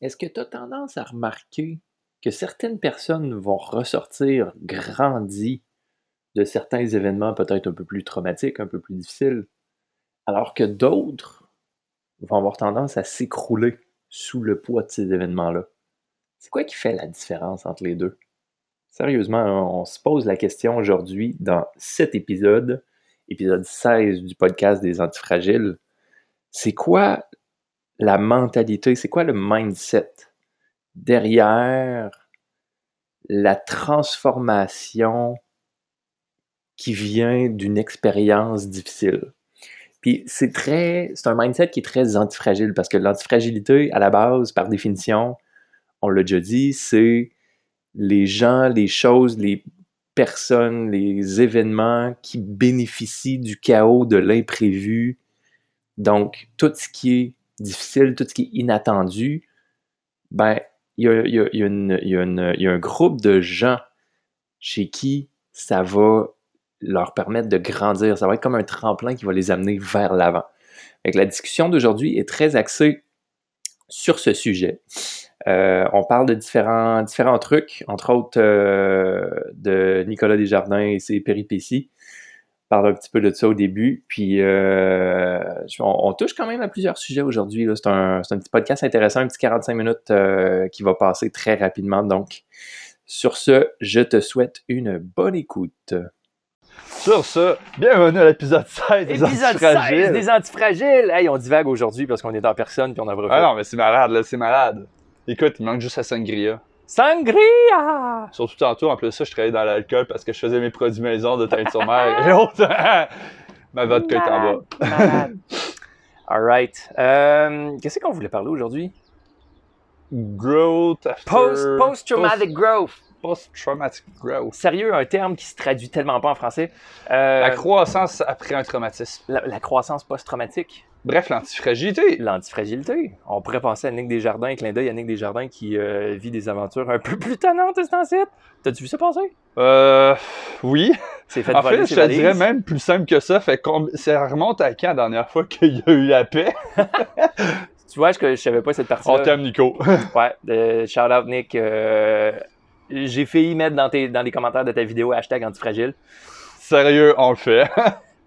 Est-ce que tu as tendance à remarquer que certaines personnes vont ressortir grandies de certains événements peut-être un peu plus traumatiques, un peu plus difficiles, alors que d'autres vont avoir tendance à s'écrouler sous le poids de ces événements-là? C'est quoi qui fait la différence entre les deux? Sérieusement, on se pose la question aujourd'hui dans cet épisode, épisode 16 du podcast des antifragiles. C'est quoi la mentalité, c'est quoi le mindset derrière la transformation qui vient d'une expérience difficile? Puis c'est très, c'est un mindset qui est très antifragile parce que l'antifragilité, à la base, par définition, on l'a déjà dit, c'est les gens, les choses, les personnes, les événements qui bénéficient du chaos, de l'imprévu. Donc, tout ce qui est difficile, tout ce qui est inattendu, ben, il y a, un groupe de gens chez qui ça va leur permettre de grandir. Ça va être comme un tremplin qui va les amener vers l'avant. La discussion d'aujourd'hui est très axée sur ce sujet. Euh, on parle de différents, trucs, entre autres euh, de Nicolas Desjardins et ses péripéties parle un petit peu de ça au début. Puis euh, on, touche quand même à plusieurs sujets aujourd'hui. C'est un, petit podcast intéressant, un petit 45 minutes euh, qui va passer très rapidement. Donc, sur ce, je te souhaite une bonne écoute. Sur ce, bienvenue à l'épisode 16 des Antifragiles. 16 des Antifragiles! Hey, on divague aujourd'hui parce qu'on est en personne puis on a refait. Ah non, mais c'est malade, là, c'est malade. Écoute, il manque juste la sangria. Sangria! Surtout tantôt, en plus ça, je travaillais dans l'alcool parce que je faisais mes produits maison de teinte sur mer et autres. Ma vodka est en bas. Alright. Euh, Qu'est-ce qu'on voulait parler aujourd'hui? Growth after... Post-traumatic growth. Post-traumatic growth. Sérieux, un terme qui se traduit tellement pas en français. Euh, la croissance après un traumatisme. la croissance post-traumatique. Bref, l'antifragilité. L'antifragilité. On pourrait penser à Nick Desjardins, clin d'œil à Nick Desjardins qui euh, vit des aventures un peu plus tannantes, c'est site. T'as-tu vu ça passer? Euh. Oui. C'est fait En fait, je te dirais même plus simple que ça. Fait ça remonte à quand la dernière fois qu'il y a eu la paix? tu vois, je, je savais pas cette partie-là. On t'aime, Nico. ouais. Euh, shout out, Nick. Euh, j'ai failli mettre dans, tes, dans les commentaires de ta vidéo hashtag antifragile. Sérieux, on le fait.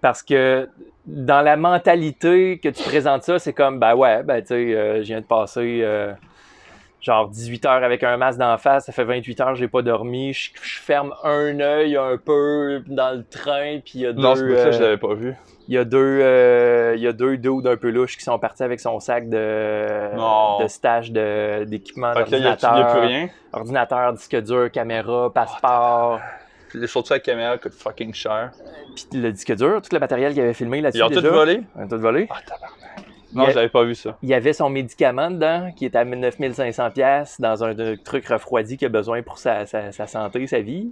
Parce que dans la mentalité que tu présentes ça, c'est comme, ben ouais, ben tu sais, euh, je viens de passer euh, genre 18 heures avec un masque d'en face, ça fait 28 heures, j'ai pas dormi, je, ferme un œil un peu dans le train, puis il y a deux... Non, c'est ça, je l'avais pas vu. Il y a deux, euh, il y a deux dos d'un peu louche qui sont partis avec son sac de, de stage d'équipement d'ordinateur. plus rien? Ordinateur, disque dur, caméra, passeport. Les chaussures à caméra coûtent fucking cher. Puis le disque dur, tout le matériel qu'il avait filmé là-dessus. Ils ont tout volé? Ils ont tout volé. Ah, tabarnak. Non, je l'avais pas vu ça. Il y avait son médicament dedans, qui est à 9500$ dans un, truc refroidi qu'il a besoin pour sa, santé, sa vie.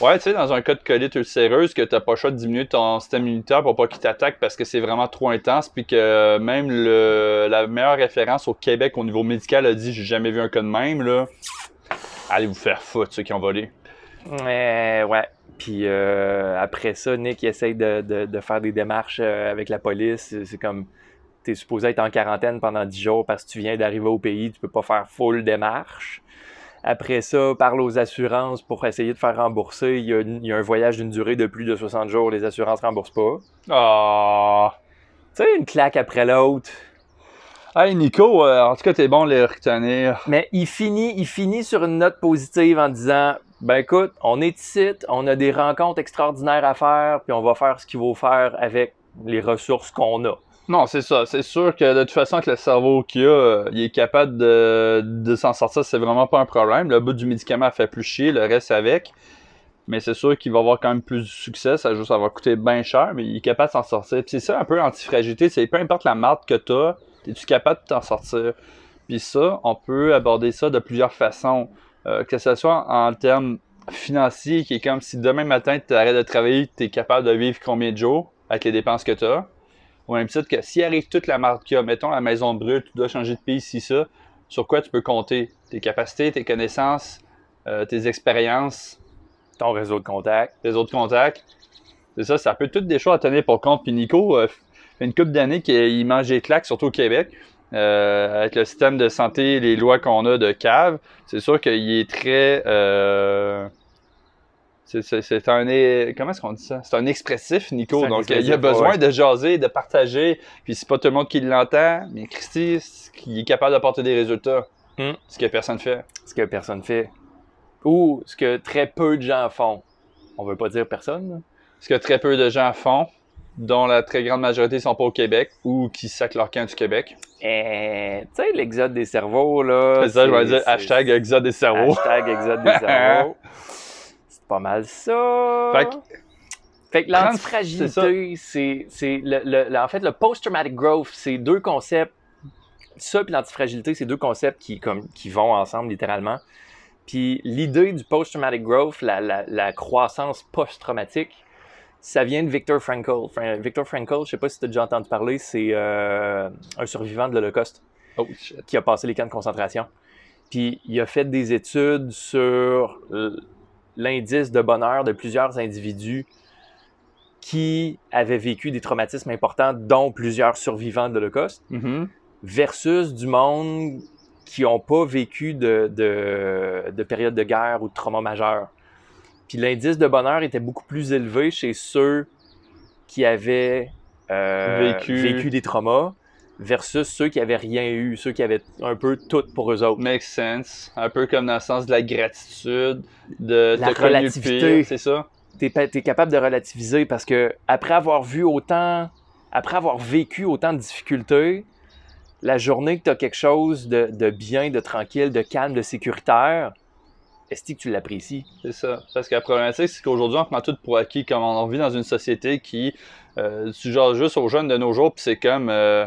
Ouais, tu sais, dans un cas de colite ulcéreuse, que t'as pas le choix de diminuer ton système immunitaire pour pas qu'il t'attaque parce que c'est vraiment trop intense, puis que même le, la meilleure référence au Québec au niveau médical a dit j'ai jamais vu un cas de même, là. Allez vous faire foutre, ceux qui ont volé. Ouais, ouais. Puis euh, après ça, Nick essaye de, de, faire des démarches euh, avec la police. C'est comme, tu es supposé être en quarantaine pendant 10 jours parce que tu viens d'arriver au pays, tu peux pas faire full démarche. Après ça, parle aux assurances pour essayer de faire rembourser. Il y a, un voyage d'une durée de plus de 60 jours, les assurances remboursent pas. Ah! Tu sais, une claque après l'autre. Hey Nico, euh, en tout cas, t'es bon les retenir. Mais il finit, il finit sur une note positive en disant ben écoute, on est ici, on a des rencontres extraordinaires à faire, puis on va faire ce qu'il faut faire avec les ressources qu'on a. Non, c'est ça. C'est sûr que de toute façon, que le cerveau qu'il a, euh, il est capable de, s'en sortir, c'est vraiment pas un problème. Le bout du médicament fait plus chier, le reste avec. Mais c'est sûr qu'il va avoir quand même plus de succès. Ça, ça va coûter bien cher, mais il est capable de s'en sortir. Puis c'est ça un peu antifragilité. C'est peu importe la marque que t'as, es-tu capable de t'en sortir? Puis ça, on peut aborder ça de plusieurs façons. Euh, que ce soit en termes financiers, qui est comme si demain matin tu arrêtes de travailler, tu es capable de vivre combien de jours avec les dépenses que tu as. Au même titre que s'il arrive toute la marque qu'il y a, mettons la maison brute, tu dois changer de pays, si ça, sur quoi tu peux compter? Tes capacités, tes connaissances, euh, tes expériences, ton réseau de contacts. Tes autres contacts. C'est ça, ça peut toutes des choses à tenir pour compte. Puis Nico, euh, fait une couple d'années qu'il mangeait claques, surtout au Québec. Euh, avec le système de santé, les lois qu'on a de cave, c'est sûr qu'il est très. euh, c'est- un. Comment est-ce qu'on dit ça? C'est un expressif, Nico. Un Donc, expressif, il a besoin ouais. de jaser, de partager. Puis, c'est pas tout le monde qui l'entend, mais Christy, qu'il est capable d'apporter des résultats. Hmm. Ce que personne fait. Ce que personne fait. Ou ce que très peu de gens font. On veut pas dire personne. Ce que très peu de gens font, dont la très grande majorité sont pas au Québec ou qui sacent leur camp du Québec. Eh, tu sais, l'exode des cerveaux, là. C'est ça, je vais dire hashtag exode des cerveaux. Hashtag exode des cerveaux. C'est pas mal ça. Fait que- Fait que l'antifragilité, c'est c'est le, le- le- en fait le post-traumatic growth, c'est deux concepts. Ça puis l'antifragilité, c'est deux concepts qui comme qui vont ensemble littéralement. Puis l'idée du post-traumatic growth, la, la, la croissance post-traumatique, ça vient de Viktor Frankl. Fra- Viktor Frankl, je sais pas si tu as déjà entendu parler, c'est euh, un survivant de l'Holocauste Oh qui a passé les camps de concentration. Puis il a fait des études sur l'indice de bonheur de plusieurs individus qui avaient vécu des traumatismes importants, dont plusieurs survivants de l'Holocauste, Mhm. versus du monde qui n'ont pas vécu de, de, de période de guerre ou de trauma majeur. Puis l'indice de bonheur était beaucoup plus élevé chez ceux qui avaient euh, Vécu. vécu des traumas versus ceux qui avaient rien eu, ceux qui avaient un peu tout pour eux autres. Makes sense. Un peu comme dans le sens de la gratitude, de La relativité. c'est ça? T'es t'es capable de relativiser parce que après avoir vu autant, après avoir vécu autant de difficultés, la journée que tu as quelque chose de, de bien, de tranquille, de calme, de sécuritaire, est-ce que tu l'apprécies? C'est ça. Parce que la problématique, c'est qu'aujourd'hui, on prend tout pour acquis. Comme on vit dans une société qui, euh, tu genre juste aux jeunes de nos jours, puis c'est comme. euh,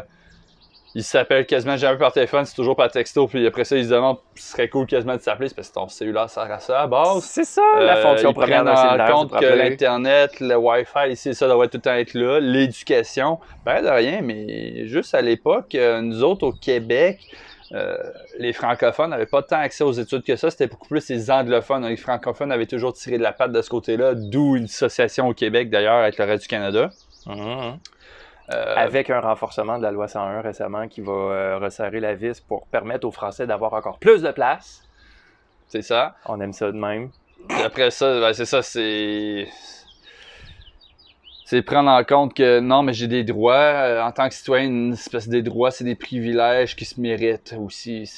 ils s'appellent quasiment jamais par téléphone, c'est toujours par texto, puis après ça, ils se demandent ce serait cool quasiment de s'appeler, c'est parce que ton cellulaire sert à ça à base. C'est ça, la Euh, fonction ils première d'un cellulaire. compte que l'Internet, le Wi-Fi, ici, ça doit tout le temps être là. L'éducation, ben de rien, mais juste à l'époque, euh, nous autres au Québec, euh, les francophones n'avaient pas tant accès aux études que ça. C'était beaucoup plus les anglophones. Les francophones avaient toujours tiré de la patte de ce côté-là, d'où une association au Québec d'ailleurs avec le reste du Canada. Mhm. Euh, Avec un renforcement de la loi 101 récemment qui va euh, resserrer la vis pour permettre aux Français d'avoir encore plus de place. C'est ça. On aime ça de même. Après ça, ben, c'est ça, c'est. C'est prendre en compte que non, mais j'ai des droits. euh, en tant que citoyen, une espèce des droits, c'est des privilèges qui se méritent aussi.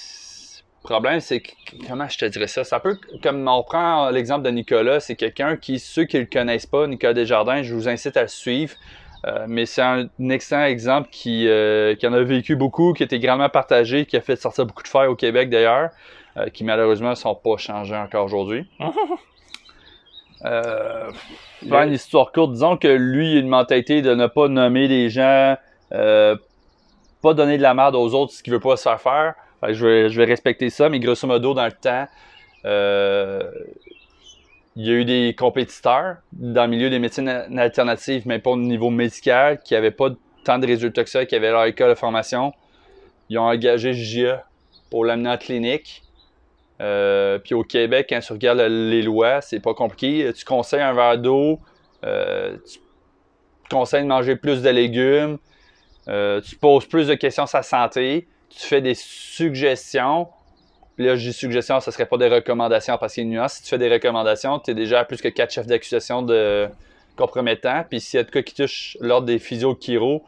Le problème, c'est. Comment je te dirais ça? C'est un peu comme on prend l'exemple de Nicolas. C'est quelqu'un qui, ceux qui le connaissent pas, Nicolas Desjardins, je vous incite à le suivre. Euh, mais c'est un, excellent exemple qui, euh, qui en a vécu beaucoup, qui a été grandement partagé, qui a fait sortir beaucoup de fer au Québec d'ailleurs, qui malheureusement ne sont pas changés encore aujourd'hui. Euh, faire une histoire courte, disons que lui, il a une mentalité de ne pas nommer les gens, euh, pas donner de la merde aux autres ce qu'il veut pas se faire faire. Je, vais, je respecter ça, mais grosso modo, dans le temps, euh, il y a eu des compétiteurs dans le milieu des médecines alternatives, mais pas au niveau médical, qui n'avaient pas tant de résultats que ça, qui avaient leur école de formation. Ils ont engagé JA pour l'amener en clinique. Euh, puis au Québec, quand tu regardes les lois, c'est pas compliqué. Tu conseilles un verre d'eau, euh, tu conseilles de manger plus de légumes, euh, tu poses plus de questions sur sa santé, tu fais des suggestions. Puis là, je dis suggestions, ça serait pas des recommandations parce qu'il y a une nuance. Si tu fais des recommandations, tu es déjà à plus que quatre chefs d'accusation de compromettants. Puis s'il y a de cas qui touchent l'ordre des physio chiro,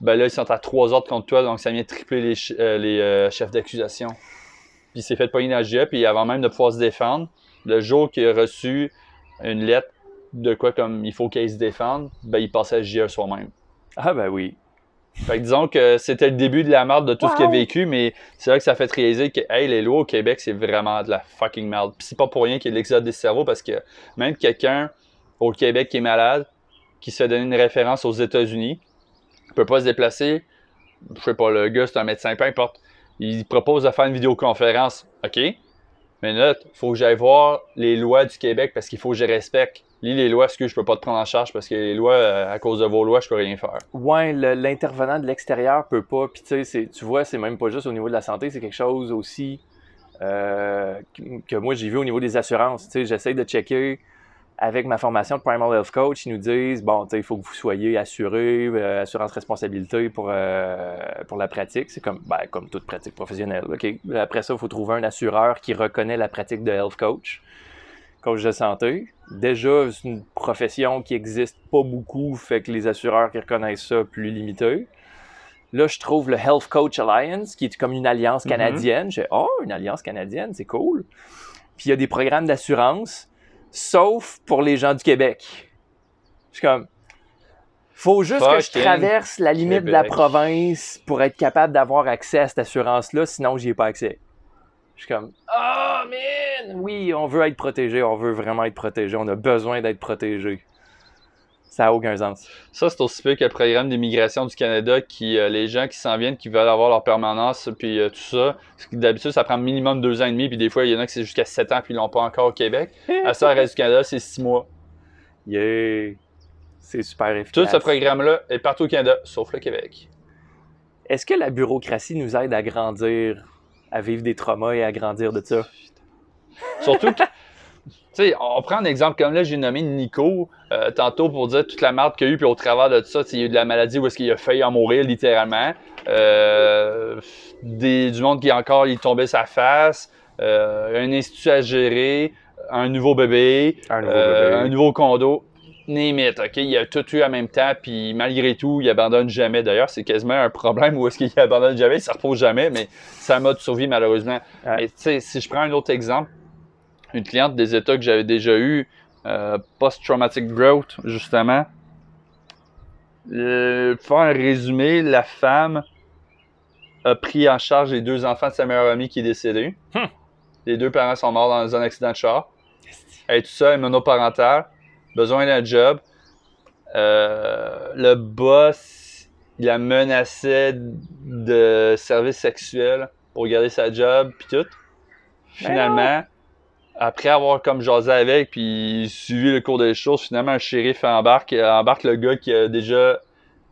ben là, ils sont à trois ordres contre toi, donc ça vient tripler les euh, chefs d'accusation. Puis il s'est fait pogner dans le GA, puis avant même de pouvoir se défendre, le jour qu'il a reçu une lettre de quoi comme il faut qu'il se défende, ben il passait à GA soi-même. Ah ben oui. Fait que disons que c'était le début de la merde de tout ce qu'il a vécu, mais c'est là que ça fait réaliser que hey, les lois au Québec, c'est vraiment de la fucking merde. Puis c'est pas pour rien qu'il y a l'exode des cerveaux, parce que même quelqu'un au Québec qui est malade, qui se fait donner une référence aux États-Unis, peut pas se déplacer. Je sais pas, le gars, c'est un médecin, peu importe. Il propose de faire une vidéoconférence. OK? Mais là, il faut que j'aille voir les lois du Québec parce qu'il faut que je respecte. Lis les lois, parce que je peux pas te prendre en charge parce que les lois, euh, à cause de vos lois, je peux rien faire. Ouais, l'intervenant de l'extérieur peut pas. Puis tu sais, tu vois, c'est même pas juste au niveau de la santé, c'est quelque chose aussi euh, que que moi j'ai vu au niveau des assurances. Tu sais, j'essaie de checker avec ma formation de Primal Health Coach, ils nous disent bon, il faut que vous soyez assuré, euh, assurance responsabilité pour, euh, pour la pratique. C'est comme, ben, comme toute pratique professionnelle. Après ça, il faut trouver un assureur qui reconnaît la pratique de health coach, coach de santé. Déjà, c'est une profession qui existe pas beaucoup, fait que les assureurs qui reconnaissent ça plus limité. Là, je trouve le Health Coach Alliance, qui est comme une alliance canadienne. J'ai oh, une alliance canadienne, c'est cool. Puis il y a des programmes d'assurance sauf pour les gens du Québec. Je suis comme, faut juste que je traverse la limite de la province pour être capable d'avoir accès à cette assurance-là, sinon j'y ai pas accès. Je suis comme, oh man, oui, on veut être protégé, on veut vraiment être protégé, on a besoin d'être protégé. Ça n'a aucun sens. Ça, c'est aussi peu que le programme d'immigration du Canada qui, euh, les gens qui s'en viennent, qui veulent avoir leur permanence, puis euh, tout ça. D'habitude, ça prend minimum deux ans et demi, puis des fois, il y en a qui c'est jusqu'à sept ans, puis ils l'ont pas encore au Québec. à ça, le reste du Canada, c'est six mois. Yeah! C'est super efficace. Tout ce programme-là est partout au Canada, sauf le Québec. Est-ce que la bureaucratie nous aide à grandir, à vivre des traumas et à grandir de ça? Surtout que sais, on prend un exemple comme là, j'ai nommé Nico euh, tantôt pour dire toute la merde qu'il y a eu, puis au travers de tout ça, il y a eu de la maladie où est-ce qu'il a failli en mourir littéralement. Euh, des, du monde qui encore il tombait sa face, euh, un institut à gérer, un nouveau bébé, un nouveau, bébé. Un nouveau condo. Name OK? Il a tout eu en même temps, puis malgré tout, il abandonne jamais. D'ailleurs, c'est quasiment un problème où est-ce qu'il abandonne jamais, il se repose jamais, mais c'est un mode survie malheureusement. tu sais, si je prends un autre exemple, une cliente des états que j'avais déjà eu, euh, post-traumatic growth, justement. Euh, pour faire un résumé, la femme a pris en charge les deux enfants de sa meilleure amie qui est décédée. Hmm. Les deux parents sont morts dans un accident de char. Elle est tout seule, monoparentale, besoin d'un job. Euh, le boss, il la menaçait de services sexuels pour garder sa job, puis tout. Ben Finalement, après avoir comme jasé avec puis suivi le cours des choses, finalement, un shérif embarque, embarque le gars qui a déjà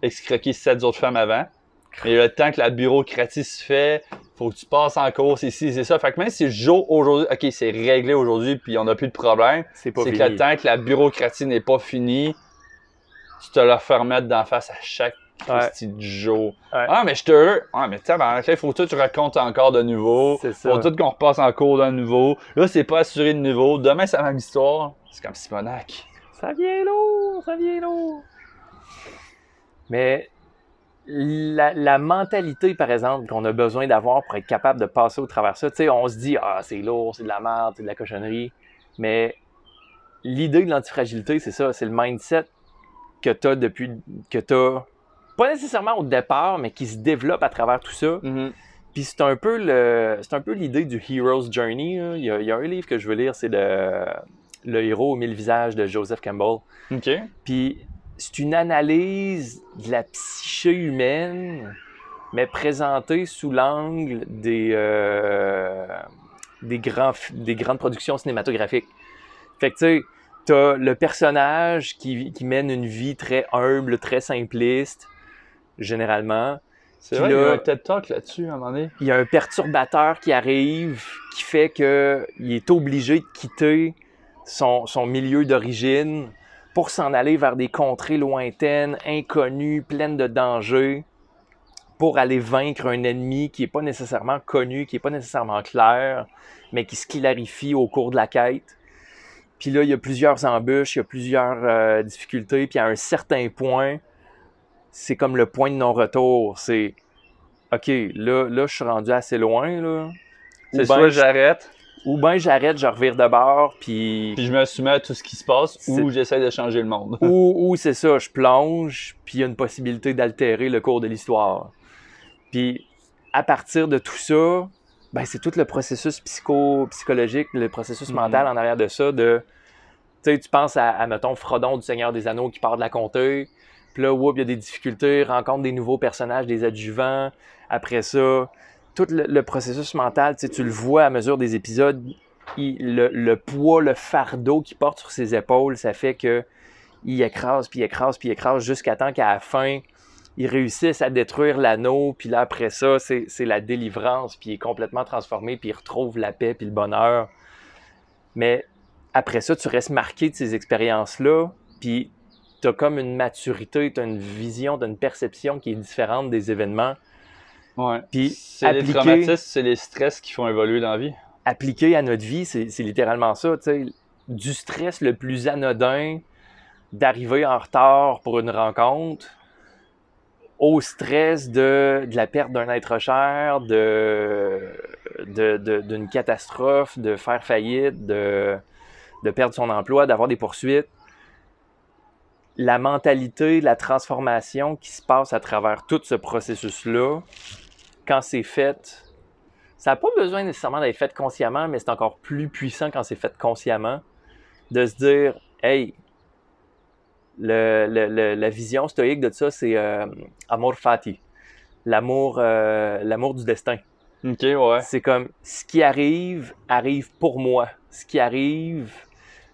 excroqué sept autres femmes avant. Et le temps que la bureaucratie se fait, faut que tu passes en course ici, c'est ça. Fait que même si le jour aujourd'hui, ok, c'est réglé aujourd'hui puis on n'a plus de problème, c'est que le temps que la bureaucratie n'est pas finie, tu te la fais remettre d'en face à chaque Ouais. Joe. Ah, mais je te. Ah, mais tiens, ben, il faut tout tu racontes encore de nouveau. C'est ça. Faut tout qu'on repasse en cours de nouveau. Là, c'est pas assuré de nouveau. Demain, c'est la même histoire. C'est comme Simonac. Ça vient lourd, ça vient lourd. Mais la, la mentalité, par exemple, qu'on a besoin d'avoir pour être capable de passer au travers de ça, tu sais, on se dit, ah, c'est lourd, c'est de la merde, c'est de la cochonnerie. Mais l'idée de l'antifragilité, c'est ça, c'est le mindset que tu as depuis que tu as pas nécessairement au départ, mais qui se développe à travers tout ça. Mm-hmm. Puis c'est un peu le, c'est un peu l'idée du hero's journey. Il y, a, un livre que je veux lire, c'est le, le héros aux mille visages de Joseph Campbell. Ok. Puis c'est une analyse de la psyché humaine, mais présentée sous l'angle des, euh, des, grands, des grandes productions cinématographiques. Fait que tu sais, t'as le personnage qui, qui mène une vie très humble, très simpliste, généralement. C'est vrai, il y a un TED Talk là-dessus à un moment donné. Il y a un perturbateur qui arrive qui fait qu'il est obligé de quitter son, son milieu d'origine pour s'en aller vers des contrées lointaines, inconnues, pleines de dangers, pour aller vaincre un ennemi qui n'est pas nécessairement connu, qui n'est pas nécessairement clair, mais qui se clarifie au cours de la quête. Puis là, il y a plusieurs embûches, il y a plusieurs euh, difficultés, puis à un certain point, c'est comme le point de non-retour. C'est OK, là, là, je suis rendu assez loin. Là. C'est soit j'arrête. Ou bien j'arrête, je revire de bord, puis. Puis je me soumets à tout ce qui se passe, ou j'essaie de changer le monde. ou, ou c'est ça, je plonge, puis il y a une possibilité d'altérer le cours de l'histoire. Puis à partir de tout ça, ben, c'est tout le processus psycho psychologique, le processus mm-hmm. mental en arrière de ça. De, tu sais, tu penses à, à, mettons, Frodon du Seigneur des Anneaux qui part de la comté, puis là, il y a des difficultés, rencontre des nouveaux personnages, des adjuvants. Après ça, tout le, processus mental, tu, le vois à mesure des épisodes, le, poids, le fardeau qu'il porte sur ses épaules, ça fait que il écrase, puis il écrase, puis il écrase jusqu'à temps qu'à la fin, il réussisse à détruire l'anneau, puis là, après ça, c'est la délivrance, puis il est complètement transformé, puis il retrouve la paix, puis le bonheur. Mais après ça, tu restes marqué de ces expériences-là, puis as comme une maturité, tu as une vision, tu une perception qui est différente des événements. Ouais. Puis C'est les appliquer- traumatismes, c'est les stress qui font évoluer dans la vie. appliqué à notre vie, c'est c'est littéralement ça. Du stress le plus anodin d'arriver en retard pour une rencontre au stress de, de la perte d'un être cher, de, de- de- d'une catastrophe, de faire faillite, de, de perdre son emploi, d'avoir des poursuites. La mentalité, la transformation qui se passe à travers tout ce processus-là, quand c'est fait, ça n'a pas besoin nécessairement d'être fait consciemment, mais c'est encore plus puissant quand c'est fait consciemment, de se dire, hey, le- le- le- la vision stoïque de ça, c'est euh, amor fati, l'amour, euh, l'amour du destin. Ouais. C'est comme ce qui arrive, arrive pour moi. Ce qui arrive,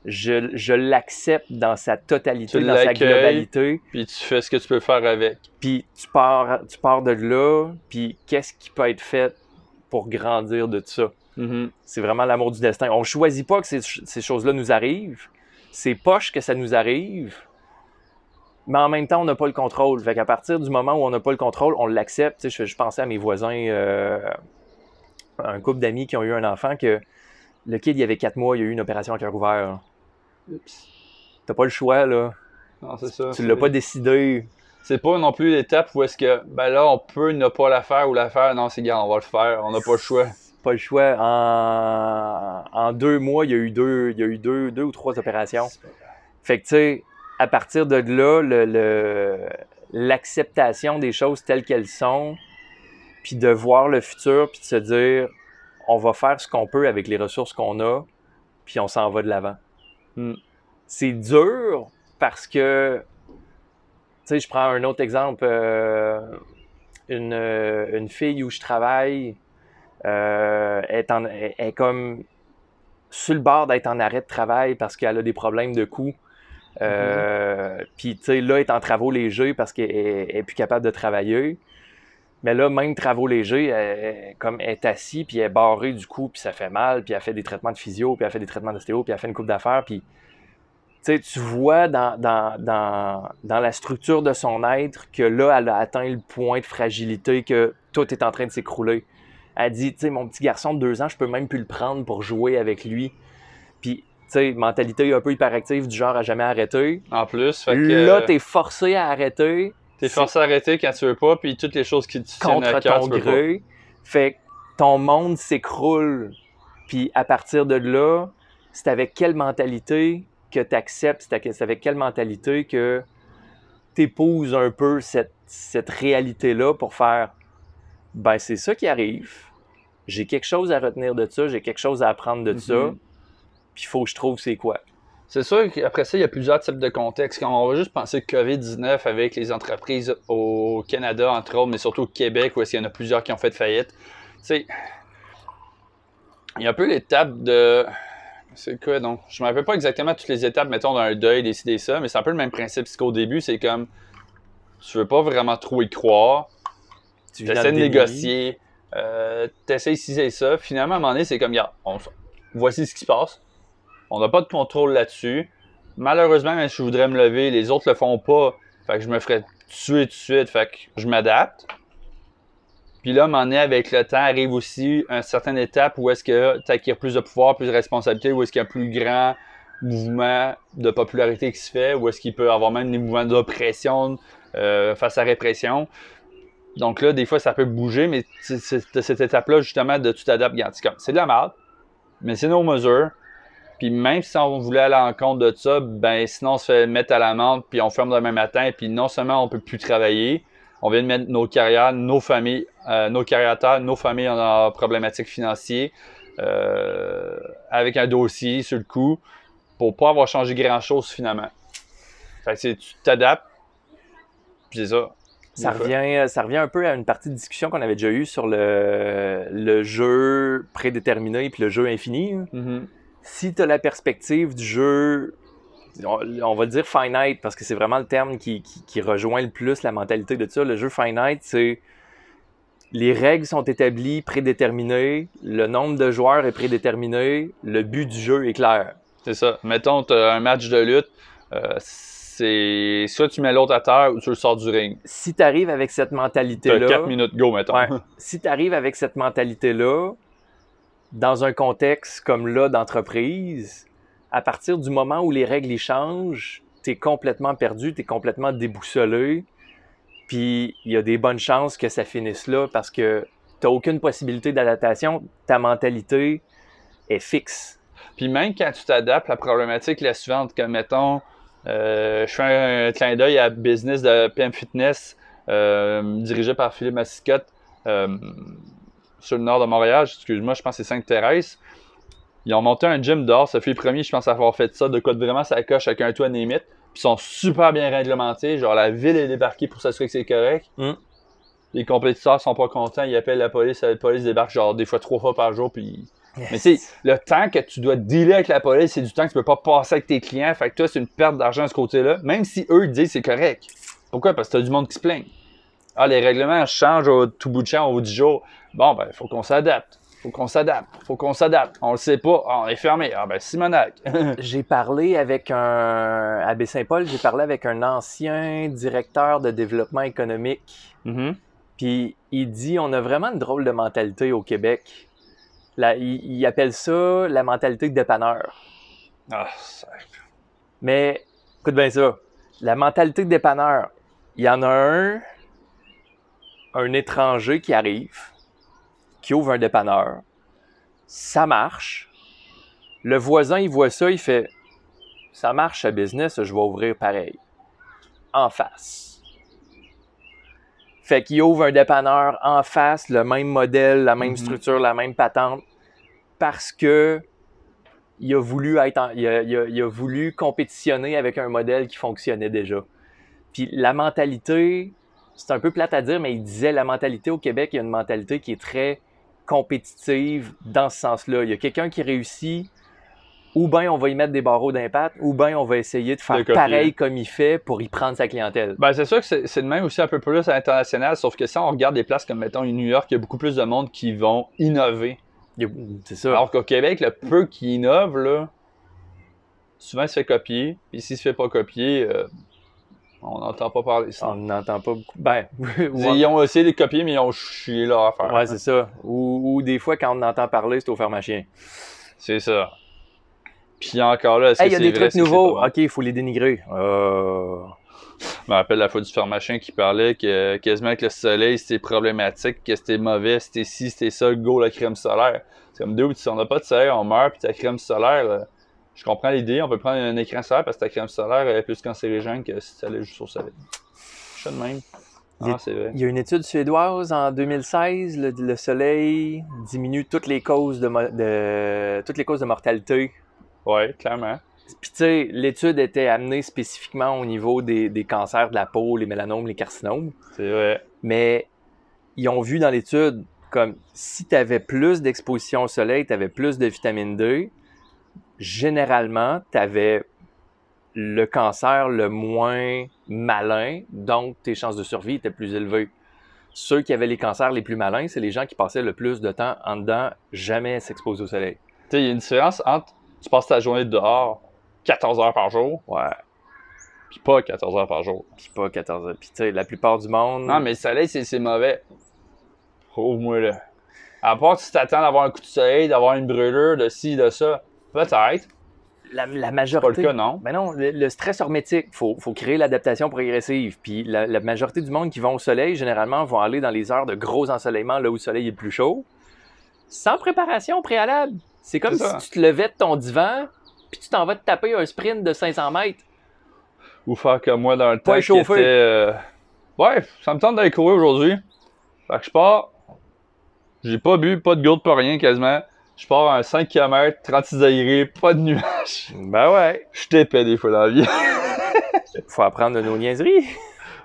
je, je l'accepte dans sa totalité, Tu dans sa globalité. Puis tu fais ce que tu peux faire avec. Puis tu pars, tu pars de là, puis qu'est-ce qui peut être fait pour grandir de ça? Mhm. C'est vraiment l'amour du destin. On choisit pas que ces, ces choses-là nous arrivent. C'est poche que ça nous arrive. Mais en même temps, on n'a pas le contrôle. Fait qu'à partir du moment où on n'a pas le contrôle, on l'accepte. Je, je pensais à mes voisins, euh, un couple d'amis qui ont eu un enfant que le kid, il y avait quatre mois, il y a eu une opération à cœur ouvert. T'as pas le choix, là. Non, c'est ça. Tu l'as pas décidé. C'est pas non plus l'étape où est-ce que, ben là, on peut ne pas la faire ou la faire. Non, c'est gars, on va le faire. On n'a pas le choix. Pas le choix. En, en deux mois, il y a eu deux, il y a eu deux, deux ou trois opérations. Fait que, tu sais, à partir de là, le- l'acceptation des choses telles qu'elles sont, puis de voir le futur, puis de se dire, on va faire ce qu'on peut avec les ressources qu'on a, puis on s'en va de l'avant. Hmm. C'est dur parce que, tu sais, je prends un autre exemple. euh, une, euh, une fille où je travaille euh, est, en- est- est comme sur le bord d'être en arrêt de travail parce qu'elle a des problèmes de coût. Euh, Puis, tu sais, là, elle est en travaux légers parce qu'elle est, elle est plus capable de travailler. Mais là, même travaux légers, elle, elle- comme elle est assise, puis elle est barrée du cou, puis ça fait mal, puis elle fait des traitements de physio, puis elle fait des traitements d'ostéo, puis elle fait une coupe d'affaires, puis tu vois dans, dans, dans, dans la structure de son être que là, elle a atteint le point de fragilité que tout est en train de s'écrouler. Elle dit, tu sais, mon petit garçon de deux ans, je peux même plus le prendre pour jouer avec lui. Puis, tu sais, mentalité un peu hyperactive du genre à jamais arrêter. En plus, fait que, Là, t'es forcé à arrêter t'es forcé à arrêter quand tu veux pas, puis toutes les choses qui te tiennent à contre cœur, ton tu veux pas. gré. Fait que ton monde s'écroule. Puis à partir de là, c'est avec quelle mentalité que tu acceptes, c'est avec- quelle mentalité que tu épouses un peu cette, cette réalité-là pour faire ben c'est ça qui arrive. J'ai quelque chose à retenir de ça, j'ai quelque chose à apprendre de ça. Mhm. Puis il faut que je trouve c'est quoi. C'est sûr qu'après ça, il y a plusieurs types de contextes. Quand on va juste penser COVID-19 avec les entreprises au Canada, entre autres, mais surtout au Québec, où est-ce qu'il y en a plusieurs qui ont fait faillite. Tu sais, il y a un peu l'étape de. C'est quoi donc? Je me rappelle pas exactement toutes les étapes, mettons, d'un deuil, décider ça, mais c'est un peu le même principe. Qu'au début, c'est comme. Tu veux pas vraiment trop y croire. Tu essaies de négocier. Euh, tu essaies ci et ça. Finalement, à un moment donné, c'est comme, regarde, on- voici ce qui se passe. On n'a pas de contrôle là-dessus. Malheureusement, même si je voudrais me lever, les autres le font pas. Fait que je me ferais tuer tout de suite. Fait que je m'adapte. Puis là, moment donné, avec le temps, arrive aussi une certaine étape où est-ce que tu acquiers plus de pouvoir, plus de responsabilité, où est-ce qu'il y a un plus grand mouvement de popularité qui se fait, où est-ce qu'il peut avoir même des mouvements d'oppression euh, face à répression. Donc là, des fois, ça peut bouger, mais c'est- cette étape-là, justement, de tu t'adaptes. C'est c'est de la merde, mais c'est nos mesures. Puis même si on voulait aller en compte de ça, ben sinon on se fait mettre à l'amende, puis on ferme demain matin, puis non seulement on peut plus travailler, on vient de mettre nos carrières, nos familles, euh, nos carrières à nos familles en problématiques financières, euh, avec un dossier sur le coup, pour pas avoir changé grand-chose finalement. Fait que c'est- tu t'adaptes, puis c'est ça. Ça revient, ça revient un peu à une partie de discussion qu'on avait déjà eue sur le, le jeu prédéterminé puis le jeu infini. hein. Mhm. Si tu as la perspective du jeu, on, va dire finite parce que c'est vraiment le terme qui, qui- qui rejoint le plus la mentalité de ça. Le jeu finite, c'est les règles sont établies, prédéterminées, le nombre de joueurs est prédéterminé, le but du jeu est clair. C'est ça. Mettons, tu as un match de lutte, euh, c'est soit tu mets l'autre à terre ou tu le sors du ring. Si tu arrives avec cette mentalité-là. 4 minutes go, mettons. Ouais. si tu arrives avec cette mentalité-là, dans un contexte comme là d'entreprise, à partir du moment où les règles y changent, tu es complètement perdu, tu es complètement déboussolé. Puis il y a des bonnes chances que ça finisse là parce que tu aucune possibilité d'adaptation. Ta mentalité est fixe. Puis même quand tu t'adaptes, la problématique est la suivante, que mettons, euh, je fais un, clin d'œil à business de PM Fitness euh, dirigé par Philippe Massicotte euh, sur le nord de Montréal, excuse-moi, je pense que c'est Sainte-Thérèse. Ils ont monté un gym dehors, ça fait le premier, je pense, à avoir fait ça, de quoi de vraiment ça coche avec un toit limite. Puis ils sont super bien réglementés, genre la ville est débarquée pour s'assurer que c'est correct. Mm. Les compétiteurs sont pas contents, ils appellent la police, la police débarque genre des fois trois fois par jour, puis mais tu sais, le temps que tu dois dealer avec la police, c'est du temps que tu peux pas passer avec tes clients. Fait que toi, c'est une perte d'argent de ce côté-là. Même si eux disent c'est correct. Pourquoi? Parce que t'as du monde qui se plaint. Ah, les règlements changent au tout bout de champ, au 10 jours. Bon, ben, faut qu'on s'adapte. Faut qu'on s'adapte. Faut qu'on s'adapte. On le sait pas. Ah, on est fermé. Ah, ben, Simonac. J'ai parlé avec un, à Baie-Saint-Paul, j'ai parlé avec un ancien directeur de développement économique. Mhm. Puis il dit on a vraiment une drôle de mentalité au Québec. Là, il, il appelle ça la mentalité de dépanneur. Ah, ça. Mais écoute bien ça. La mentalité de dépanneur, il y en a un, un étranger qui arrive, qui ouvre un dépanneur. Ça marche. Le voisin, il voit ça, il fait Ça marche ce business, je vais ouvrir pareil. En face. Fait qu'il ouvre un dépanneur en face, le même modèle, la même Mhm. structure, la même patente, parce que il a voulu être en- il, a, il a- il a voulu compétitionner avec un modèle qui fonctionnait déjà. Puis la mentalité, c'est un peu plate à dire, mais il disait la mentalité au Québec, il y a une mentalité qui est très compétitive dans ce sens-là. Il y a quelqu'un qui réussit, ou bien on va y mettre des barreaux d'impact, ou bien on va essayer de faire De pareil comme il fait pour y prendre sa clientèle. Ben, c'est sûr que c'est le même aussi un peu plus à l'international, sauf que si on regarde des places comme, mettons, New York, il y a beaucoup plus de monde qui vont innover. A- C'est ça. Alors qu'au Québec, le peu qui innove, là, souvent il se fait copier. Puis s'il se fait pas copier, euh, on n'entend pas parler. on sinon. n'entend pas beaucoup. Ben, Ils ont essayé de copier, mais ils ont chié leur affaire. ouais, c'est ça. Ou, ou des fois, quand on entend parler, c'est au pharmacien. c'est ça. Puis encore là, est-ce Hey, il y a c'est des vrai, trucs c'est c'est nouveaux? OK, il faut les dénigrer. Euh... Je me rappelle la fois du pharmacien qui parlait que quasiment que le soleil c'était problématique, que c'était mauvais, c'était ci, c'était ça, go la crème solaire. C'est comme deux, si on n'a pas de soleil, on meurt, puis ta crème solaire, là, je comprends l'idée, on peut prendre un écran solaire parce que ta crème solaire est plus cancérigène que si tu allais juste au soleil. Je suis de même. Il- Ah, c'est vrai. Il y a une étude suédoise en 2016, le, le soleil diminue toutes les causes de, de- toutes les causes de mortalité. Ouais, clairement. Puis tu sais, l'étude était amenée spécifiquement au niveau des, des cancers de la peau, les mélanomes, les carcinomes. C'est vrai. Mais ils ont vu dans l'étude comme si tu avais plus d'exposition au soleil, tu avais plus de vitamine D, généralement, tu avais le cancer le moins malin, donc tes chances de survie étaient plus élevées. Ceux qui avaient les cancers les plus malins, c'est les gens qui passaient le plus de temps en dedans, jamais s'exposer au soleil. Tu sais, il y a une différence entre tu passes ta journée dehors 14 heures par jour, Ouais, puis pas 14 heures par jour. puis pas 14 heures. Puis tu sais, la plupart du monde... Non, mais le soleil, c'est mauvais. Prouve-moi là. À part si tu t'attends d'avoir un coup de soleil, d'avoir une brûlure, de ci, de ça, peut-être. la, la C'est pas majorité... le cas, non. Ben non, le, le stress hormétique, faut, faut créer l'adaptation progressive. Puis la, la majorité du monde qui vont au soleil, généralement, vont aller dans les heures de gros ensoleillement, là où le soleil est plus chaud, sans préparation préalable. C'est comme ça. si tu te levais de ton divan, puis tu t'en vas te taper un sprint de 500 mètres. Ou faire comme moi dans le Pas temps était... euh, Ouais, ça me tente d'aller courir aujourd'hui. Fait que je pars... J'ai pas bu, pas de gourde, pas rien quasiment. Je pars à un 5 km, 36 degrés, pas de nuages. Ben ouais. Je t'épais des fois dans la vie. Faut apprendre de nos niaiseries.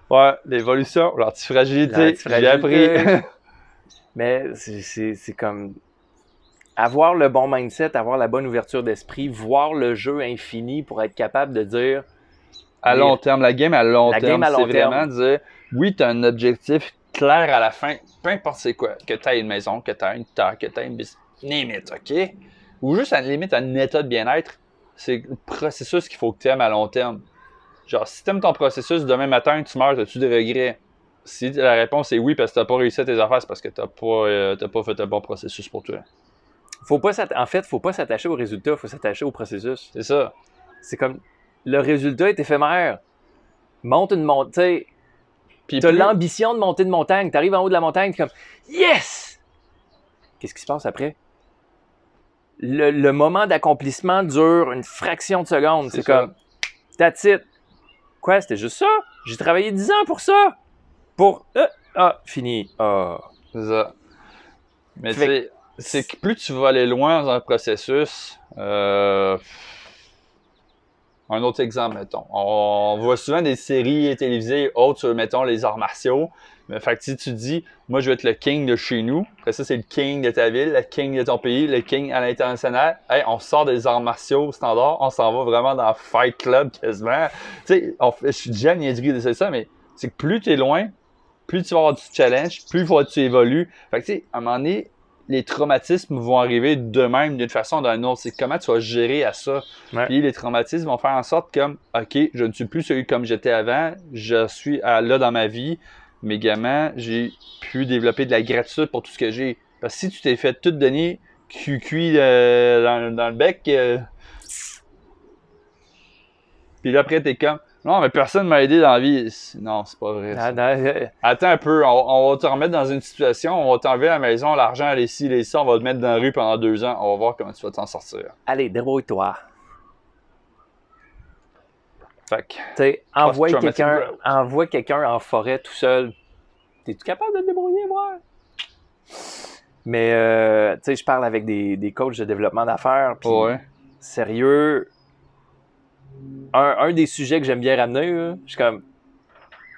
Ouais, l'évolution, l'antifragilité, j'ai appris. Mais c'est- comme avoir le bon mindset, avoir la bonne ouverture d'esprit, voir le jeu infini pour être capable de dire à long terme, la game à long La terme, game à long c'est vraiment dire, oui, tu as un objectif clair à la fin, peu importe c'est quoi, que tu une maison, que tu une terre, que tu une business, it, OK? Ou juste à la limite un état de bien-être, c'est le processus qu'il faut que tu aimes à long terme. Genre, si tu aimes ton processus, demain matin, tu meurs, as-tu des regrets? Si la réponse est oui parce que tu pas réussi à tes affaires, c'est parce que tu n'as pas, euh, t'as pas fait un bon processus pour toi. Faut pas en fait, faut pas s'attacher au résultat, faut s'attacher au processus. C'est ça. C'est comme le résultat est éphémère. Monte une montée. Puis Tu as plus- l'ambition de monter une montagne. Tu arrives en haut de la montagne, tu es comme Yes! Qu'est-ce qui se passe après? Le, le moment d'accomplissement dure une fraction de seconde. C'est comme That's it. Quoi, c'était juste ça? J'ai travaillé 10 ans pour ça? Pour. euh, ah, fini. Ah. C'est ça. Mais tu Fait sais, c'est que plus tu vas aller loin dans un processus, euh, un autre exemple, mettons. On voit souvent des séries télévisées autres mettons, les arts martiaux. Mais fait que si tu dis, moi, je vais être le king de chez nous, après ça, c'est le king de ta ville, le king de ton pays, le king à l'international. Hey, on sort des arts martiaux standards, on s'en va vraiment dans Fight Club quasiment. Tu sais, je suis déjà niaiserie de c'est ça, mais c'est que plus tu es loin, plus tu vas avoir du challenge, plus il faut que tu évolues. Fait que, tu sais, à un moment donné, les traumatismes vont arriver d'eux-mêmes d'une façon ou d'une autre. C'est comment tu vas gérer à ça. Ouais. Puis les traumatismes vont faire en sorte comme, OK, je ne suis plus celui comme j'étais avant, je suis à- là dans ma vie, mais également, j'ai pu développer de la gratitude pour tout ce que j'ai. Parce que si tu t'es fait tout donner cuit euh, dans, dans le bec, euh, puis là après, t'es comme, non, mais personne m'a aidé dans la vie. Non, c'est pas vrai. non, euh, Attends un peu, on, on va te remettre dans une situation, on va t'enlever à la maison, l'argent, les ci, les ça, on va te mettre dans la rue pendant deux ans, on va voir comment tu vas t'en sortir. allez, débrouille-toi. Fait que, envoie quelqu'un envoie quelqu'un en forêt tout seul. T'es-tu capable de te débrouiller, moi? Mais, euh, tu sais, je parle avec des, des coachs de développement d'affaires. ouais. Sérieux, un, un des sujets que j'aime bien ramener, là, je suis comme,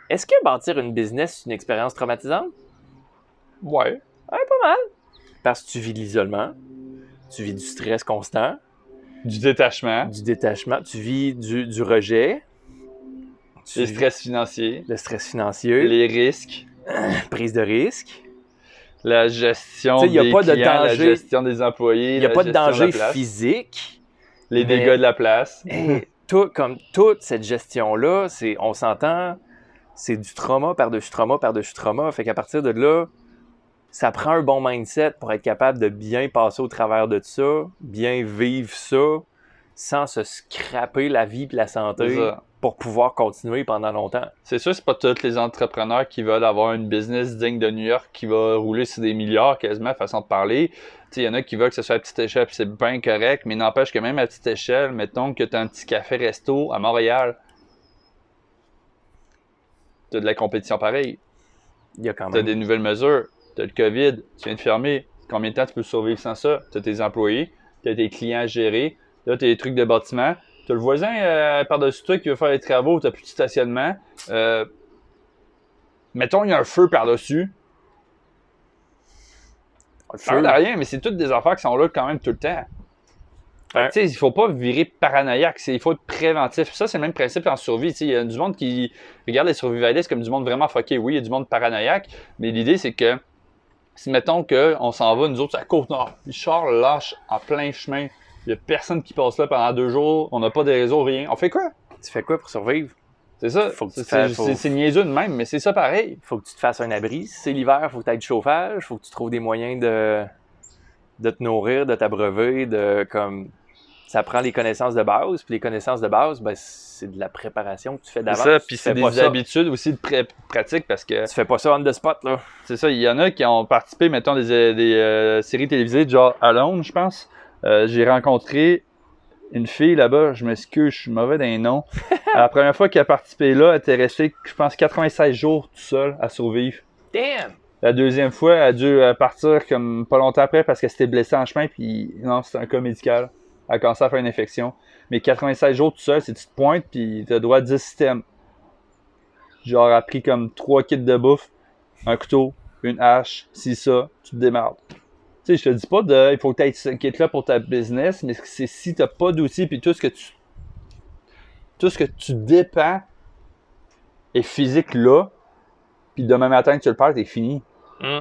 est-ce que bâtir une business, c'est une expérience traumatisante? Ouais. Ouais, pas mal. Parce que tu vis de l'isolement, tu vis du stress constant, Du détachement, du détachement, tu vis du, du rejet, tu les vis- stress financiers, le stress financier, les risques, prise de risque. la gestion Tu sais, y a des pas de clients, la danger. gestion des employés, Il n'y a pas de danger physique. les mais- dégâts de la place. Et tout, comme toute cette gestion-là, c'est, on s'entend, c'est du trauma par-dessus trauma par-dessus trauma. Fait qu'à partir de là, ça prend un bon mindset pour être capable de bien passer au travers de ça, bien vivre ça, sans se scraper la vie et la santé pour pouvoir continuer pendant longtemps. C'est sûr, c'est pas tous les entrepreneurs qui veulent avoir une business digne de New York qui va rouler sur des milliards quasiment, façon de parler. Il y en a qui veulent que ce soit à petite échelle, c'est bien correct, mais n'empêche que même à petite échelle, mettons que tu as un petit café-resto à Montréal, tu as de la compétition pareille, Il y a quand tu as même. des nouvelles mesures, tu as le COVID, tu viens de fermer, combien de temps tu peux survivre sans ça? Tu as tes employés, tu as tes clients à gérer, là, tu as des trucs de bâtiment, tu as le voisin euh, par-dessus toi qui veut faire les travaux, tu plus de stationnement. Euh, mettons, il y a un feu par-dessus. Le Ça feu. à rien, mais c'est toutes des affaires qui sont là quand même tout le temps. Ouais. Tu sais, il faut pas virer paranoïaque, il faut être préventif. Ça, c'est le même principe en survie. Il y a du monde qui regarde les survivalistes comme du monde vraiment fucké. Oui, il y a du monde paranoïaque, mais l'idée, c'est que si mettons qu'on s'en va, nous autres, à la Côte-Nord, Richard lâche en plein chemin, il y a personne qui passe là pendant deux jours, on n'a pas de réseau, rien. On fait quoi? Tu fais quoi pour survivre? C'est ça. Faut que tu C'est- faut- c'est- c'est niaiseux de même, mais c'est ça pareil. faut que tu te fasses un abri. Si c'est l'hiver, faut que tu aies du chauffage, faut que tu trouves des moyens de, de te nourrir, de t'abreuver, de comme ça prend les connaissances de base, puis les connaissances de base, ben, c'est de la préparation que tu fais C'est d'avance. ça, Tu puis c'est des ça- habitudes aussi de pré- pratique parce que Tu fais pas ça on the spot là. C'est ça, il y en a qui ont participé, mettons, des, des euh, séries télévisées, genre Alone, je pense. Euh, J'ai rencontré une fille là-bas, je m'excuse, je suis mauvais les noms. la première fois qu'elle a participé là, elle était restée, je pense, 96 jours tout seul à survivre. Damn! La deuxième fois, elle a dû euh, partir comme pas longtemps après parce qu'elle s'était blessée en chemin, puis non, c'était un cas médical. À faire une infection. Mais 96 jours tout seul, c'est tu te pointes, puis t'as droit à 10 systèmes. Genre, a pris comme 3 kits de bouffe, un couteau, une hache, si ça, tu te démarres. Tu sais, je te dis pas de, il faut que tu aies ce kit-là pour ta business, mais c'est si t'as pas d'outils, puis tout ce que tu. Tout ce que tu dépends est physique là, puis demain matin que tu le perds, t'es fini. Mm.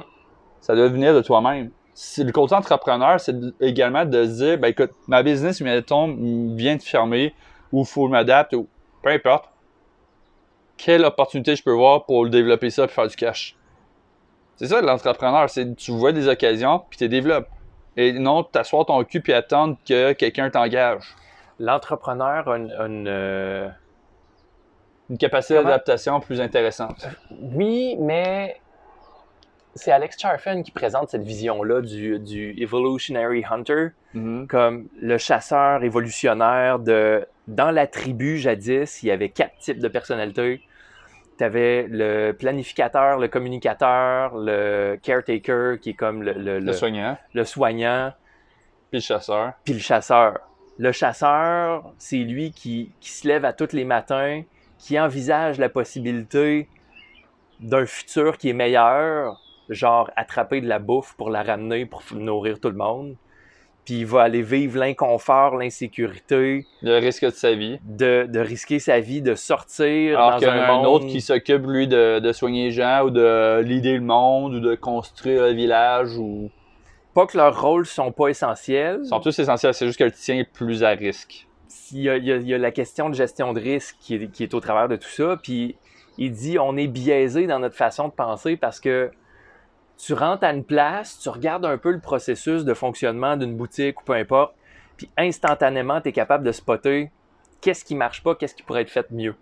Ça doit venir de toi-même. Le côté entrepreneur, c'est également de se dire, ben écoute, ma business, mettons, vient de fermer, ou il faut que je m'adapte, ou peu importe. Quelle opportunité je peux voir pour développer ça et faire du cash? C'est ça l'entrepreneur, c'est tu vois des occasions puis tu les développes. Et non t'asseoir ton cul puis attendre que quelqu'un t'engage. L'entrepreneur a une, euh, Une capacité d'adaptation plus intéressante. Oui, mais c'est Alex Charfen qui présente cette vision-là du, du Evolutionary Hunter Mhm. comme le chasseur évolutionnaire de... Dans la tribu, jadis, il y avait quatre types de personnalités. Tu avais le planificateur, le communicateur, le caretaker, qui est comme le, le- Le le- soignant, le soignant, puis le chasseur. puis le chasseur. Le chasseur, c'est lui qui, qui se lève à tous les matins, qui envisage la possibilité d'un futur qui est meilleur, genre attraper de la bouffe pour la ramener pour nourrir tout le monde. Puis il va aller vivre l'inconfort, l'insécurité, Le risque de sa vie. de, de risquer sa vie, de sortir Alors qu'il y a un monde. autre qui s'occupe, lui, de, de soigner les gens ou de leader le monde ou de construire un village ou. Pas que leurs rôles sont pas essentiels. Ils sont tous essentiels, c'est juste que le tien est plus à risque. il y, a, il y a- il y a la question de gestion de risque qui est, qui est au travers de tout ça. Puis il dit on est biaisé dans notre façon de penser parce que tu rentres à une place, tu regardes un peu le processus de fonctionnement d'une boutique ou peu importe, puis instantanément, tu es capable de spotter qu'est-ce qui marche pas, qu'est-ce qui pourrait être fait mieux.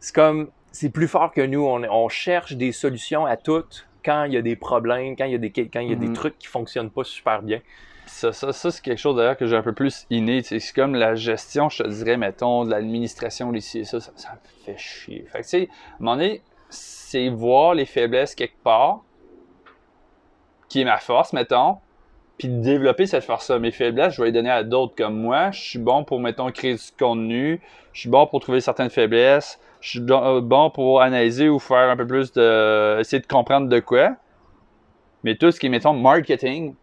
C'est comme, c'est plus fort que nous. On, on cherche des solutions à toutes quand il y a des problèmes, quand il y a des, quand il y a des Mhm. trucs qui fonctionnent pas super bien. Ça, ça, ça c'est quelque chose d'ailleurs que j'ai un peu plus inné. C'est comme la gestion, je te dirais, mettons, de l'administration ici. Ça, ça, ça me fait chier. Fait que, tu sais, à un moment donné, c'est voir les faiblesses quelque part, qui est ma force, mettons, puis de développer cette force-là. Mes faiblesses, je vais les donner à d'autres comme moi. Je suis bon pour, mettons, créer du contenu. Je suis bon pour trouver certaines faiblesses. Je suis euh, bon pour analyser ou faire un peu plus de. essayer de comprendre de quoi. Mais tout ce qui est, mettons, marketing,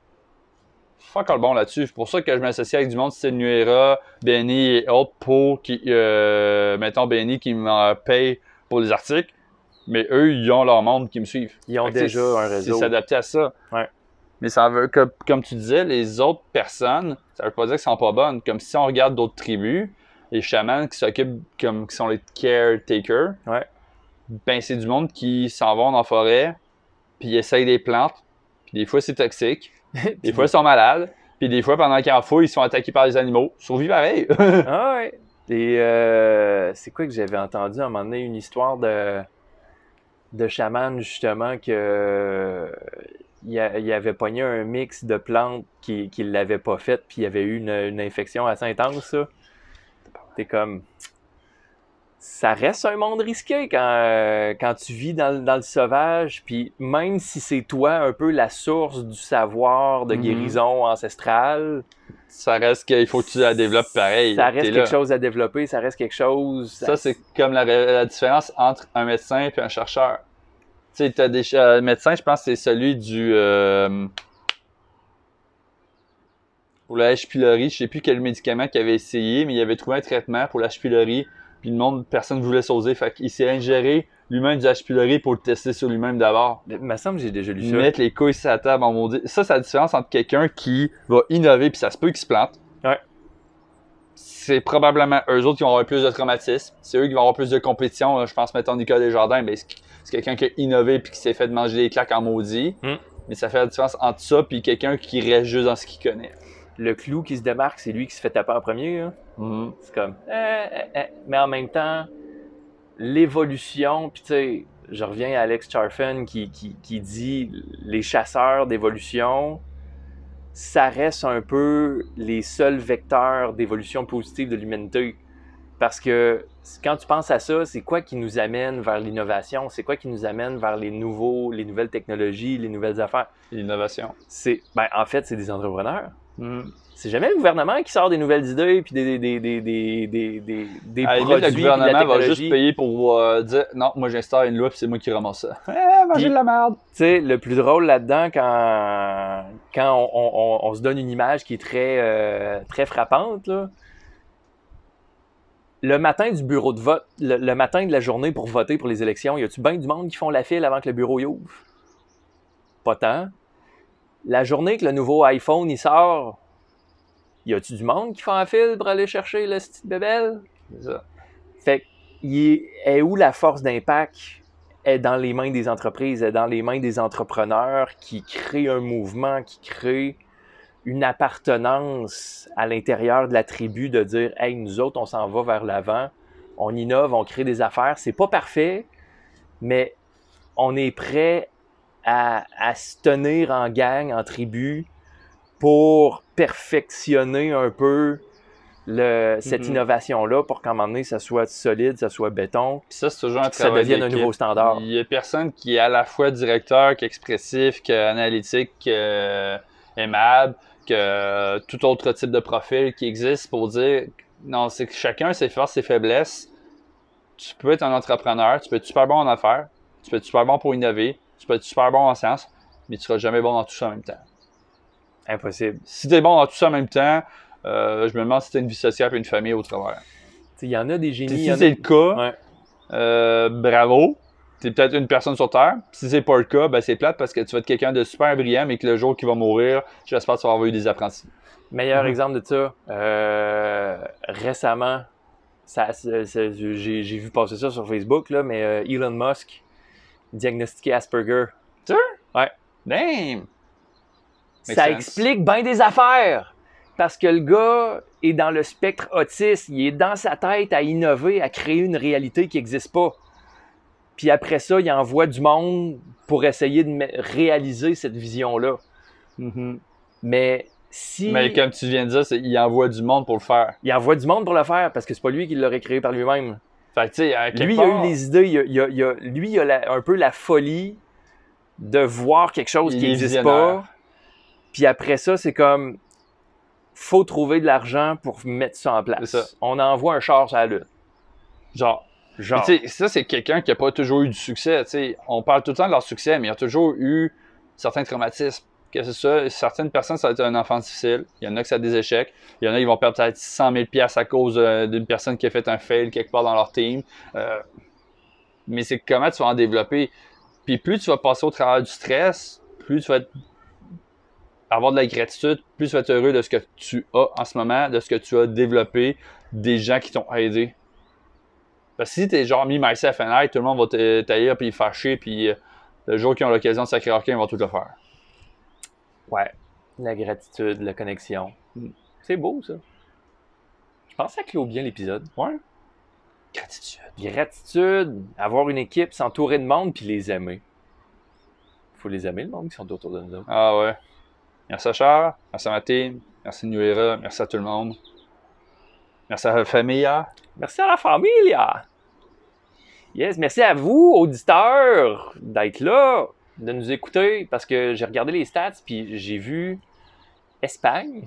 fuck all bon là-dessus. C'est pour ça que je m'associe avec du monde style Nuera, Benny et autres pour qui, euh, mettons, Benny qui me paye pour les articles. Mais eux, ils ont leur monde qui me suivent. Ils ont Fait déjà un réseau. C'est s'adapter à ça. Ouais. Mais ça veut que, comme tu disais, les autres personnes, ça veut pas dire qu'elles sont pas bonnes. Comme si on regarde d'autres tribus, les chamans qui s'occupent, comme qui sont les caretakers, Ouais. ben c'est du monde qui s'en vont dans la forêt, puis ils essayent des plantes, puis des fois c'est toxique, des fois ils sont malades, puis des fois pendant qu'ils en fouillent, ils sont attaqués par les animaux. Survie pareil. Ah ouais. Et euh, c'est quoi que j'avais entendu à un moment donné une histoire de de chaman justement que euh, il, avait pogné un mix de plantes qui qu'il l'avait pas fait puis il y avait eu une, une infection assez intense ça. T'es comme ça reste un monde risqué quand, euh, quand tu vis dans, le- dans le sauvage, puis même si c'est toi un peu la source du savoir de Mhm. guérison ancestrale, ça reste qu'il faut que tu la développes pareil. ça reste quelque là. chose à développer, ça reste quelque chose. Ça, c'est comme la, la différence entre un médecin et un chercheur. Tu sais, t'as des euh, médecins, je pense que c'est celui du. Euh, pour la H. pylori, je sais plus quel médicament qu'il avait essayé, mais il avait trouvé un traitement pour la H. pylori, puis le monde, personne ne voulait s'oser. Fait qu'il s'est ingéré lui-même du H. pylori pour le tester sur lui-même d'abord. Il me semble que j'ai déjà lu ça. Mettre les couilles sur la table en maudit. Ça, c'est la différence entre quelqu'un qui va innover, puis ça se peut qu'il se plante. Ouais. C'est probablement eux autres qui vont avoir plus de traumatisme. C'est eux qui vont avoir plus de compétition. Je pense, mettons, Nicolas Desjardins, ben, c'est c'est quelqu'un qui a innové puis qui s'est fait manger des claques en maudit. Mm. Mais ça fait la différence entre ça puis quelqu'un qui reste juste dans ce qu'il connaît. Le clou qui se démarque, c'est lui qui se fait taper en premier. hein. Mhm. C'est comme. eh, eh, eh. Mais en même temps, l'évolution, puis tu sais, je reviens à Alex Charfen qui, qui, qui dit les chasseurs d'évolution, ça reste un peu les seuls vecteurs d'évolution positive de l'humanité. Parce que quand tu penses à ça, c'est quoi qui nous amène vers l'innovation? C'est quoi qui nous amène vers les nouveaux, les nouvelles technologies, les nouvelles affaires? L'innovation. C'est, ben, en fait, c'est des entrepreneurs. Mhm. C'est jamais le gouvernement qui sort des nouvelles idées puis des, des, des, des, des, des, À produits le puis de la gouvernement va juste payer pour euh, dire non, moi j'installe une loi puis c'est moi qui ramasse ça. Eh, mangez de la merde. Tu sais, le plus drôle là-dedans, quand, quand on, on- on- on se donne une image qui est très, euh, très frappante, là, le matin du bureau de vote, le, le matin de la journée pour voter pour les élections, y a-tu bien du monde qui font la file avant que le bureau y ouvre? Pas tant. La journée que le nouveau iPhone il sort, y a-tu du monde qui fait un fil pour aller chercher le style bébelle? Ça. Fait est où la force d'impact? Est dans les mains des entreprises, est dans les mains des entrepreneurs qui créent un mouvement, qui créent une appartenance à l'intérieur de la tribu de dire Hey, nous autres, on s'en va vers l'avant, on innove, on crée des affaires. C'est pas parfait, mais on est prêt à, à se tenir en gang, en tribu, pour perfectionner un peu le, cette Mhm. innovation-là pour qu'à un moment donné, ça soit solide, ça soit béton, Puis ça, c'est toujours un ça devienne un nouveau standard. Il y a personne qui est à la fois directeur, qu'expressif, qu'analytique, qu'aimable, que tout autre type de profil qui existe pour dire non, c'est que chacun a ses forces, ses faiblesses. Tu peux être un entrepreneur, tu peux être super bon en affaires, tu peux être super bon pour innover, tu peux être super bon en sciences, mais tu seras jamais bon dans tout ça en même temps. Impossible. Si tu es bon dans tout ça en même temps, euh, je me demande si tu as une vie sociale et une famille au travers. Il y en a des génies. Si a- c'est le cas, Ouais. euh, bravo. T'es peut-être une personne sur Terre. Si c'est pas le cas, ben c'est plate parce que tu vas être quelqu'un de super brillant, mais que le jour qu'il va mourir, j'espère que tu vas avoir eu des apprentis. Meilleur Mhm. exemple de ça, euh, récemment, ça, j'ai vu passer ça sur Facebook, là, mais Elon Musk diagnostiqué Asperger. Damn! Makes ça sense. explique bien des affaires. Parce que le gars est dans le spectre autiste, il est dans sa tête à innover, à créer une réalité qui n'existe pas. Puis après ça, il envoie du monde pour essayer de réaliser cette vision-là. Mais si Mais comme tu viens de dire, il envoie du monde pour le faire. il envoie du monde pour le faire, parce que c'est pas lui qui l'aurait créé par lui-même. Fait que à Lui, il a eu les idées, il a, il a- il a- lui, il a la- un peu la folie de voir quelque chose qui n'existe pas. Puis après ça, c'est comme faut trouver de l'argent pour mettre ça en place. Ça. On envoie un char sur la lune. Genre. Genre. Ça, c'est quelqu'un qui a pas toujours eu du succès. On parle tout le temps de leur succès, mais il a toujours eu certains traumatismes. C'est ça, certaines personnes, ça va être un enfant difficile. Il y en a que ça a des échecs. Il y en a qui vont perdre peut-être 100 000 pièces à cause euh, d'une personne qui a fait un fail quelque part dans leur team. Euh, mais c'est comment tu vas en développer. Puis plus tu vas passer au travers du stress, plus tu vas avoir de la gratitude, plus tu vas être heureux de ce que tu as en ce moment, de ce que tu as développé, des gens qui t'ont aidé. Parce que si t'es genre mis myself and I, tout le monde va te tailler puis fâcher, puis euh, le jour qu'ils ont l'occasion de sacrer ils vont tout le faire. Ouais. La gratitude, la connexion. Mm. C'est beau, ça. Je pense que ça clôt bien l'épisode. Ouais. Gratitude. Gratitude, avoir une équipe, s'entourer de monde, puis les aimer. faut les aimer, le monde qui sont autour de nous. Ah ouais. Merci à Charles, merci à ma team, merci à merci à tout le monde. Merci à la famille. Merci à la famille. Yes, merci à vous, auditeurs, d'être là, de nous écouter, parce que j'ai regardé les stats, puis j'ai vu Espagne.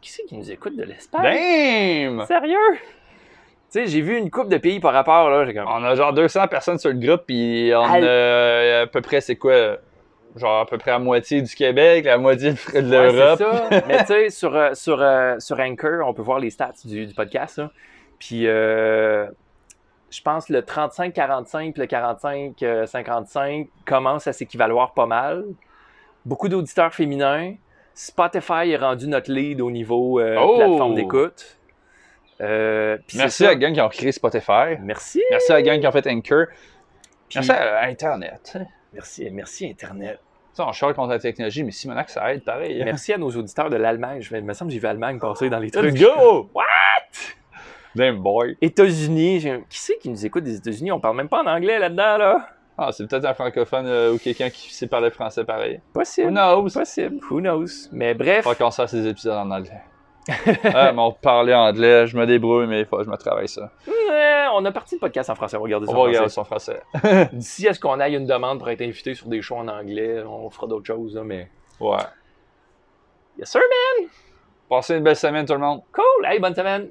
Qui c'est qui nous écoute de l'Espagne? Damn! Sérieux? Tu sais, j'ai vu une coupe de pays par rapport, là, comme... On a genre 200 personnes sur le groupe, puis on Al- a à peu près, c'est quoi? Genre à peu près la moitié du Québec, la moitié de Ouais, l'Europe. c'est ça. Mais tu sais, sur, euh, sur, euh, sur Anchor, on peut voir les stats du, du podcast. là. Puis, euh, je pense le 35-45 puis le 45-55 commencent à s'équivaloir pas mal. Beaucoup d'auditeurs féminins. Spotify est rendu notre lead au niveau euh, Oh! plateforme d'écoute. Euh, Merci à ça. la gang qui ont créé Spotify. Merci. Merci à la gang qui ont fait Anchor. Merci à Internet. merci. Merci Internet. Sais, on charge contre la technologie, mais Simonac, ça aide pareil. Merci à nos auditeurs de l'Allemagne. Je- me semble que j'ai vu l'Allemagne passer dans les trucs. Go! What? Damn boy. États-Unis. j'ai- Qui c'est qui nous écoute des États-Unis? On parle même pas en anglais là-dedans, là. Ah, c'est peut-être un francophone euh, ou quelqu'un qui sait parler français pareil. Possible. Who knows? Possible. Who knows? Mais bref. Faut qu'on se fasse des épisodes en anglais. ah, mais on parlait anglais, je me débrouille, mais il faut que je me travaille ça. euh, on a parti le podcast en français. On va regarder ça On en va regarder français. son français. D'ici à ce qu'on aille une demande pour être invité sur des shows en anglais, on fera d'autres choses, là, mais. Ouais. Yes, sir, man! Passez une belle semaine, tout le monde. Cool! Hey, bonne semaine!